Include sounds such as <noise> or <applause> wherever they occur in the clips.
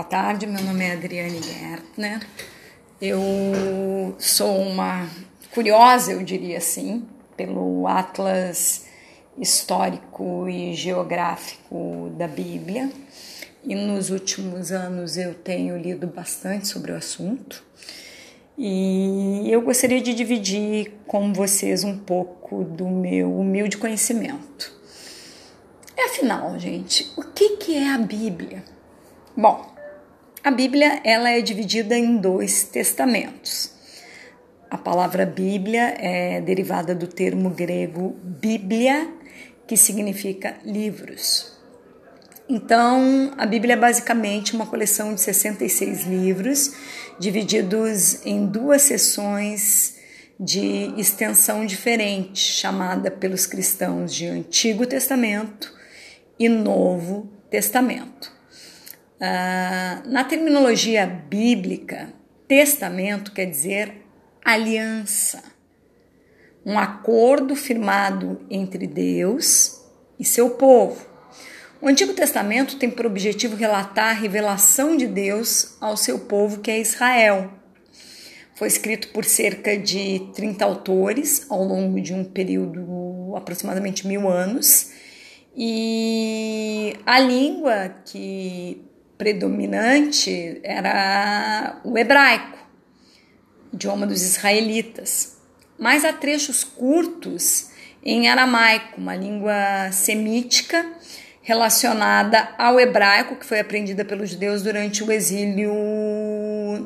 Boa tarde, meu nome é Adriane Gertner. Eu sou uma curiosa, eu diria assim, pelo Atlas Histórico e Geográfico da Bíblia. E nos últimos anos eu tenho lido bastante sobre o assunto. E eu gostaria de dividir com vocês um pouco do meu humilde conhecimento. Afinal, gente, o que, que é a Bíblia? Bom, a Bíblia ela é dividida em dois testamentos. A palavra Bíblia é derivada do termo grego Bíblia, que significa livros. Então, a Bíblia é basicamente uma coleção de 66 livros, divididos em duas seções de extensão diferente, chamada pelos cristãos de Antigo Testamento e Novo Testamento. Uh, na terminologia bíblica, testamento quer dizer aliança, um acordo firmado entre Deus e seu povo. O Antigo Testamento tem por objetivo relatar a revelação de Deus ao seu povo, que é Israel. Foi escrito por cerca de 30 autores ao longo de um período aproximadamente mil anos. E a língua que predominante era o hebraico, idioma dos israelitas. Mas há trechos curtos em aramaico, uma língua semítica relacionada ao hebraico que foi aprendida pelos judeus durante o exílio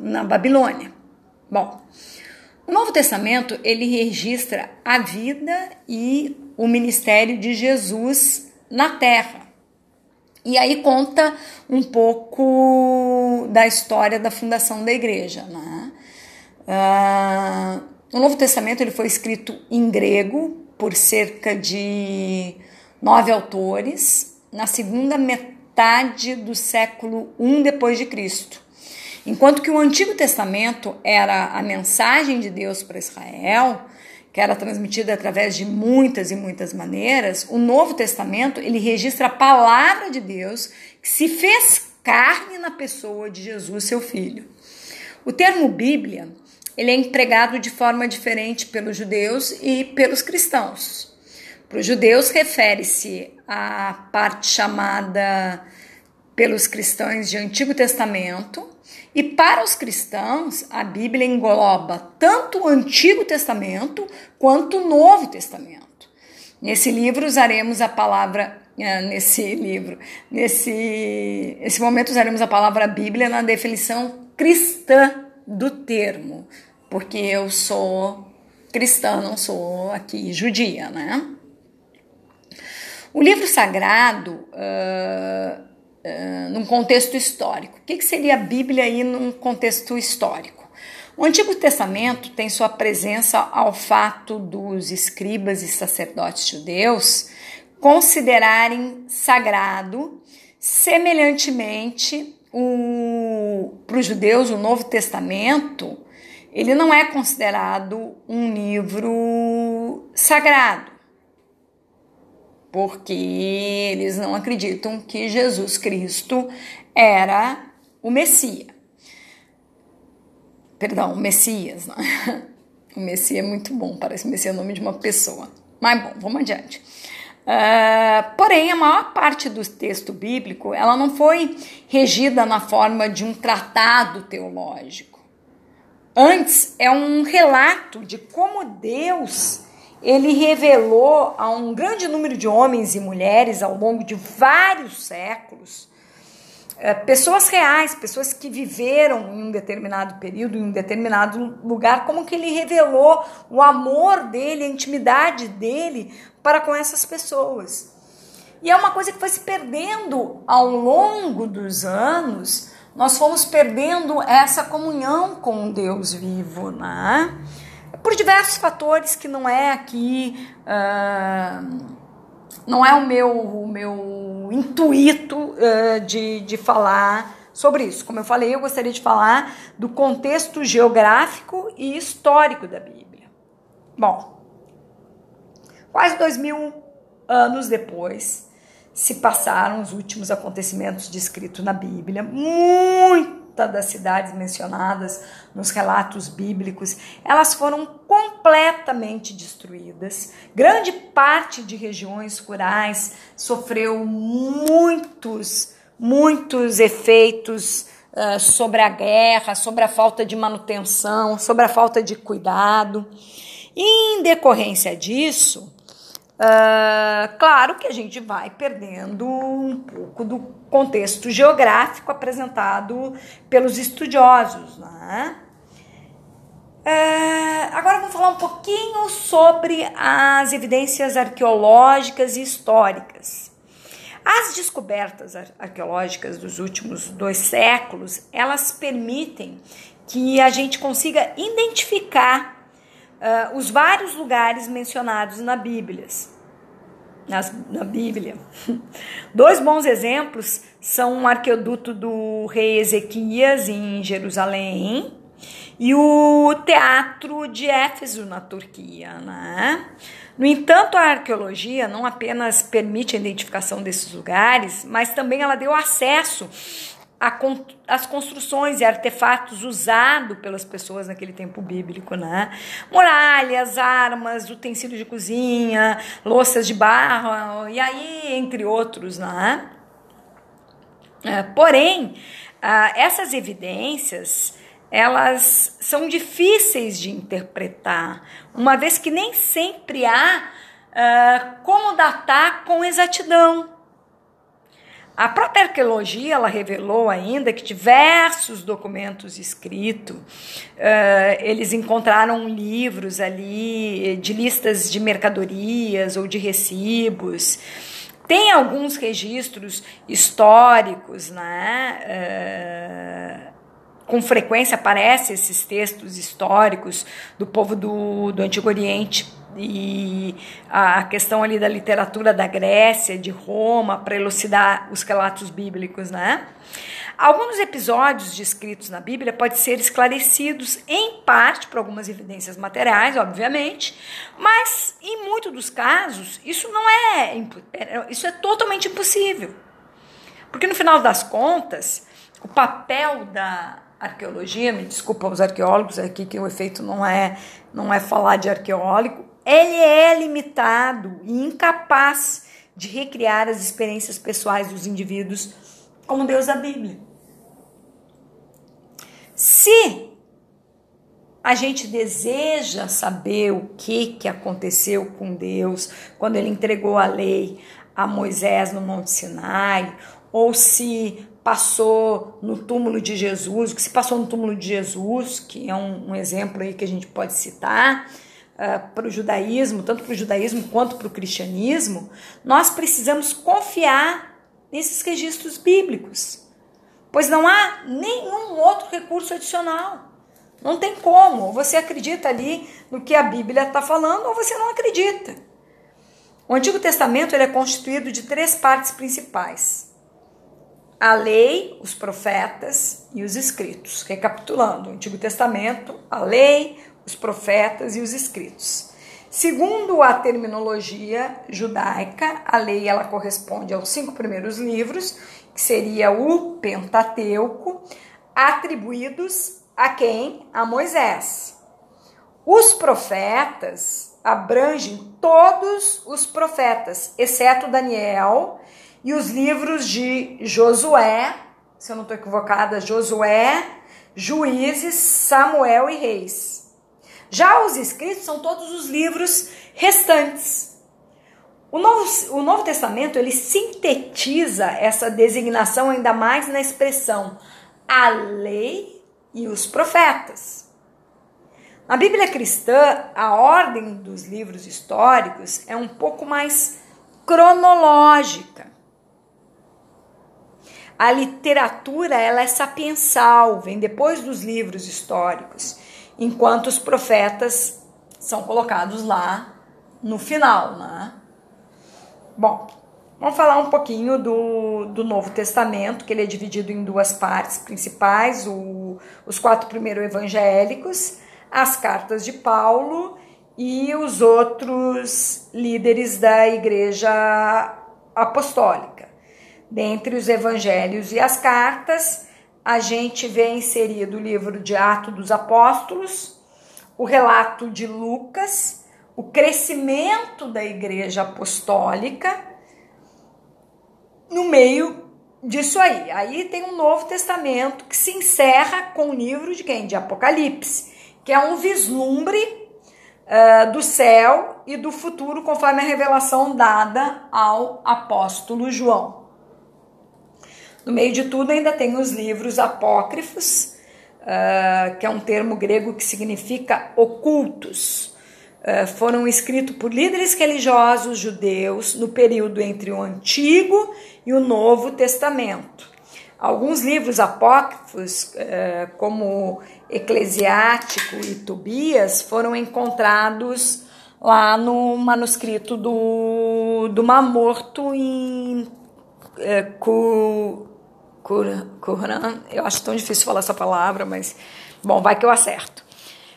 na Babilônia. Bom, o Novo Testamento ele registra a vida e o ministério de Jesus na Terra. E aí conta um pouco da história da fundação da igreja. Né? Uh, o Novo Testamento ele foi escrito em grego por cerca de nove autores na segunda metade do século I depois de Cristo. Enquanto que o Antigo Testamento era a mensagem de Deus para Israel, que era transmitida através de muitas e muitas maneiras, o Novo Testamento ele registra a palavra de Deus que se fez carne na pessoa de Jesus, seu filho. O termo Bíblia ele é empregado de forma diferente pelos judeus e pelos cristãos. Para os judeus refere-se à parte chamada pelos cristãos de Antigo Testamento, e para os cristãos, a Bíblia engloba tanto o Antigo Testamento quanto o Novo Testamento. Nesse livro usaremos a palavra ah, nesse livro, nesse, nesse momento usaremos a palavra Bíblia na definição cristã do termo, porque eu sou cristã, não sou aqui judia, né? O livro sagrado uh, uh, num contexto histórico. O que, que seria a Bíblia aí num contexto histórico? O Antigo Testamento tem sua presença ao fato dos escribas e sacerdotes judeus considerarem sagrado, semelhantemente, para os judeus, o Novo Testamento, ele não é considerado um livro sagrado porque eles não acreditam que Jesus Cristo era o Messias. Perdão, o Messias. Não? <laughs> O Messias é muito bom, parece Messias é o nome de uma pessoa. Mas bom, vamos adiante. Uh, porém, a maior parte do texto bíblico ela não foi regida na forma de um tratado teológico. Antes, é um relato de como Deus ele revelou a um grande número de homens e mulheres ao longo de vários séculos, é, pessoas reais, pessoas que viveram em um determinado período, em um determinado lugar, como que ele revelou o amor dele, a intimidade dele para com essas pessoas. E é uma coisa que foi se perdendo ao longo dos anos, nós fomos perdendo essa comunhão com Deus vivo, né? Por diversos fatores que não é aqui, uh, não é o meu, o meu intuito uh, de, de falar sobre isso. Como eu falei, eu gostaria de falar do contexto geográfico e histórico da Bíblia. Bom, quase dois mil anos depois se passaram os últimos acontecimentos descritos na Bíblia. Muitas das cidades mencionadas nos relatos bíblicos, elas foram completamente destruídas. Grande parte de regiões rurais sofreu muitos, muitos efeitos uh, sobre a guerra, sobre a falta de manutenção, sobre a falta de cuidado. E em decorrência disso, uh, claro que a gente vai perdendo um pouco do contexto geográfico apresentado pelos estudiosos, né? Uh, agora vamos falar um pouquinho sobre as evidências arqueológicas e históricas. As descobertas arqueológicas dos últimos dois séculos, elas permitem que a gente consiga identificar uh, os vários lugares mencionados na Bíblia. Nas, na Bíblia. <laughs> Dois bons exemplos são o arqueoduto do rei Ezequias em Jerusalém e o teatro de Éfeso na Turquia, né? No entanto, a arqueologia não apenas permite a identificação desses lugares, mas também ela deu acesso as construções e artefatos usados pelas pessoas naquele tempo bíblico, né? Muralhas, armas, utensílios de cozinha, louças de barro, e aí, entre outros, né? É, porém, ah, essas evidências elas são difíceis de interpretar, uma vez que nem sempre há uh, como datar com exatidão. A própria arqueologia ela revelou ainda que diversos documentos escritos, uh, eles encontraram livros ali de listas de mercadorias ou de recibos. Tem alguns registros históricos, né? Uh, com frequência aparecem esses textos históricos do povo do, do Antigo Oriente e a questão ali da literatura da Grécia, de Roma, para elucidar os relatos bíblicos, né? Alguns episódios descritos na Bíblia podem ser esclarecidos em parte por algumas evidências materiais, obviamente, mas em muitos dos casos isso não é, é isso é totalmente impossível. Porque no final das contas, o papel da arqueologia, me desculpa os arqueólogos aqui que o efeito não é não é falar de arqueólogo, ele é limitado e incapaz de recriar as experiências pessoais dos indivíduos como Deus da Bíblia. Se a gente deseja saber o que, que aconteceu com Deus quando ele entregou a lei a Moisés no Monte Sinai, ou se passou no túmulo de Jesus, o que se passou no túmulo de Jesus, que é um, um exemplo aí que a gente pode citar, uh, para o judaísmo, tanto para o judaísmo quanto para o cristianismo, nós precisamos confiar nesses registros bíblicos, pois não há nenhum outro recurso adicional. Não tem como. Você acredita ali no que a Bíblia está falando, ou você não acredita. O Antigo Testamento ele é constituído de três partes principais: a lei, os profetas e os escritos. Recapitulando, o Antigo Testamento, a lei, os profetas e os escritos. Segundo a terminologia judaica, a lei ela corresponde aos cinco primeiros livros, que seria o Pentateuco, atribuídos a quem? A Moisés. Os profetas abrangem todos os profetas, exceto Daniel e os livros de Josué, se eu não estou equivocada, Josué, Juízes, Samuel e Reis. Já os escritos são todos os livros restantes. O Novo, o Novo Testamento ele sintetiza essa designação ainda mais na expressão a lei e os profetas. Na Bíblia cristã, a ordem dos livros históricos é um pouco mais cronológica. A literatura ela é sapiensal, vem depois dos livros históricos enquanto os profetas são colocados lá no final, né? Bom, vamos falar um pouquinho do, do Novo Testamento, que ele é dividido em duas partes principais, o, os quatro primeiros evangélicos, as cartas de Paulo e os outros líderes da igreja apostólica. Dentre os evangelhos e as cartas, a gente vê inserido o livro de Atos dos Apóstolos, o relato de Lucas, o crescimento da igreja apostólica, no meio disso aí. Aí tem um Novo Testamento que se encerra com o livro de quem? De Apocalipse, que é um vislumbre uh, do céu e do futuro, conforme a revelação dada ao apóstolo João. No meio de tudo, ainda tem os livros apócrifos, uh, que é um termo grego que significa ocultos. Uh, foram escritos por líderes religiosos judeus no período entre o Antigo e o Novo Testamento. Alguns livros apócrifos, eh, como Eclesiástico e Tobias, foram encontrados lá no manuscrito do, do Mar Morto em é, Qur'an. Eu acho tão difícil falar essa palavra, mas bom, vai que eu acerto.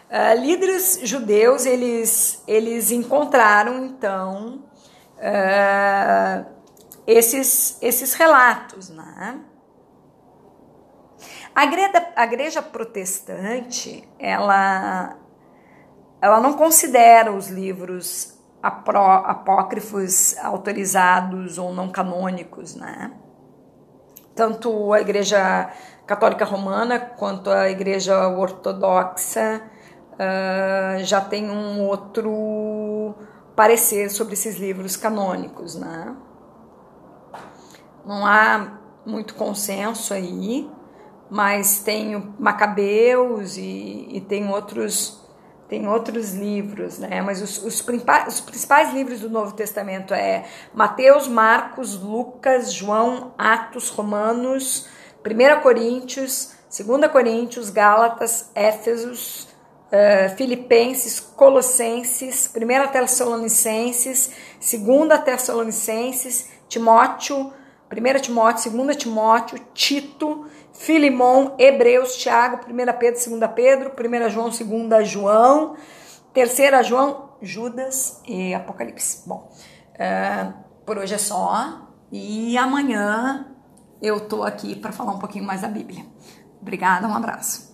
Uh, líderes judeus eles, eles encontraram então uh, esses, esses relatos. Né? A, igreja, a igreja protestante, ela, ela não considera os livros apócrifos autorizados ou não canônicos, né? Tanto a igreja católica romana quanto a igreja ortodoxa uh, já tem um outro parecer sobre esses livros canônicos, né? Não há muito consenso aí, mas tem Macabeus e, e tem outros tem outros livros, né? Mas os, os, os, principais livros do Novo Testamento é Mateus, Marcos, Lucas, João, Atos, Romanos, 1 Coríntios, 2 Coríntios, Gálatas, Éfesos, uh, Filipenses, Colossenses, 1 Tessalonicenses, 2 Tessalonicenses, Timóteo, 1 Timóteo, 2 Timóteo, Tito, Filimão, Hebreus, Tiago, 1 Pedro, 2 Pedro, 1 João, 2 João, 3 João, Judas e Apocalipse. Bom, uh, por hoje é só e amanhã eu tô aqui para falar um pouquinho mais da Bíblia. Obrigada, um abraço.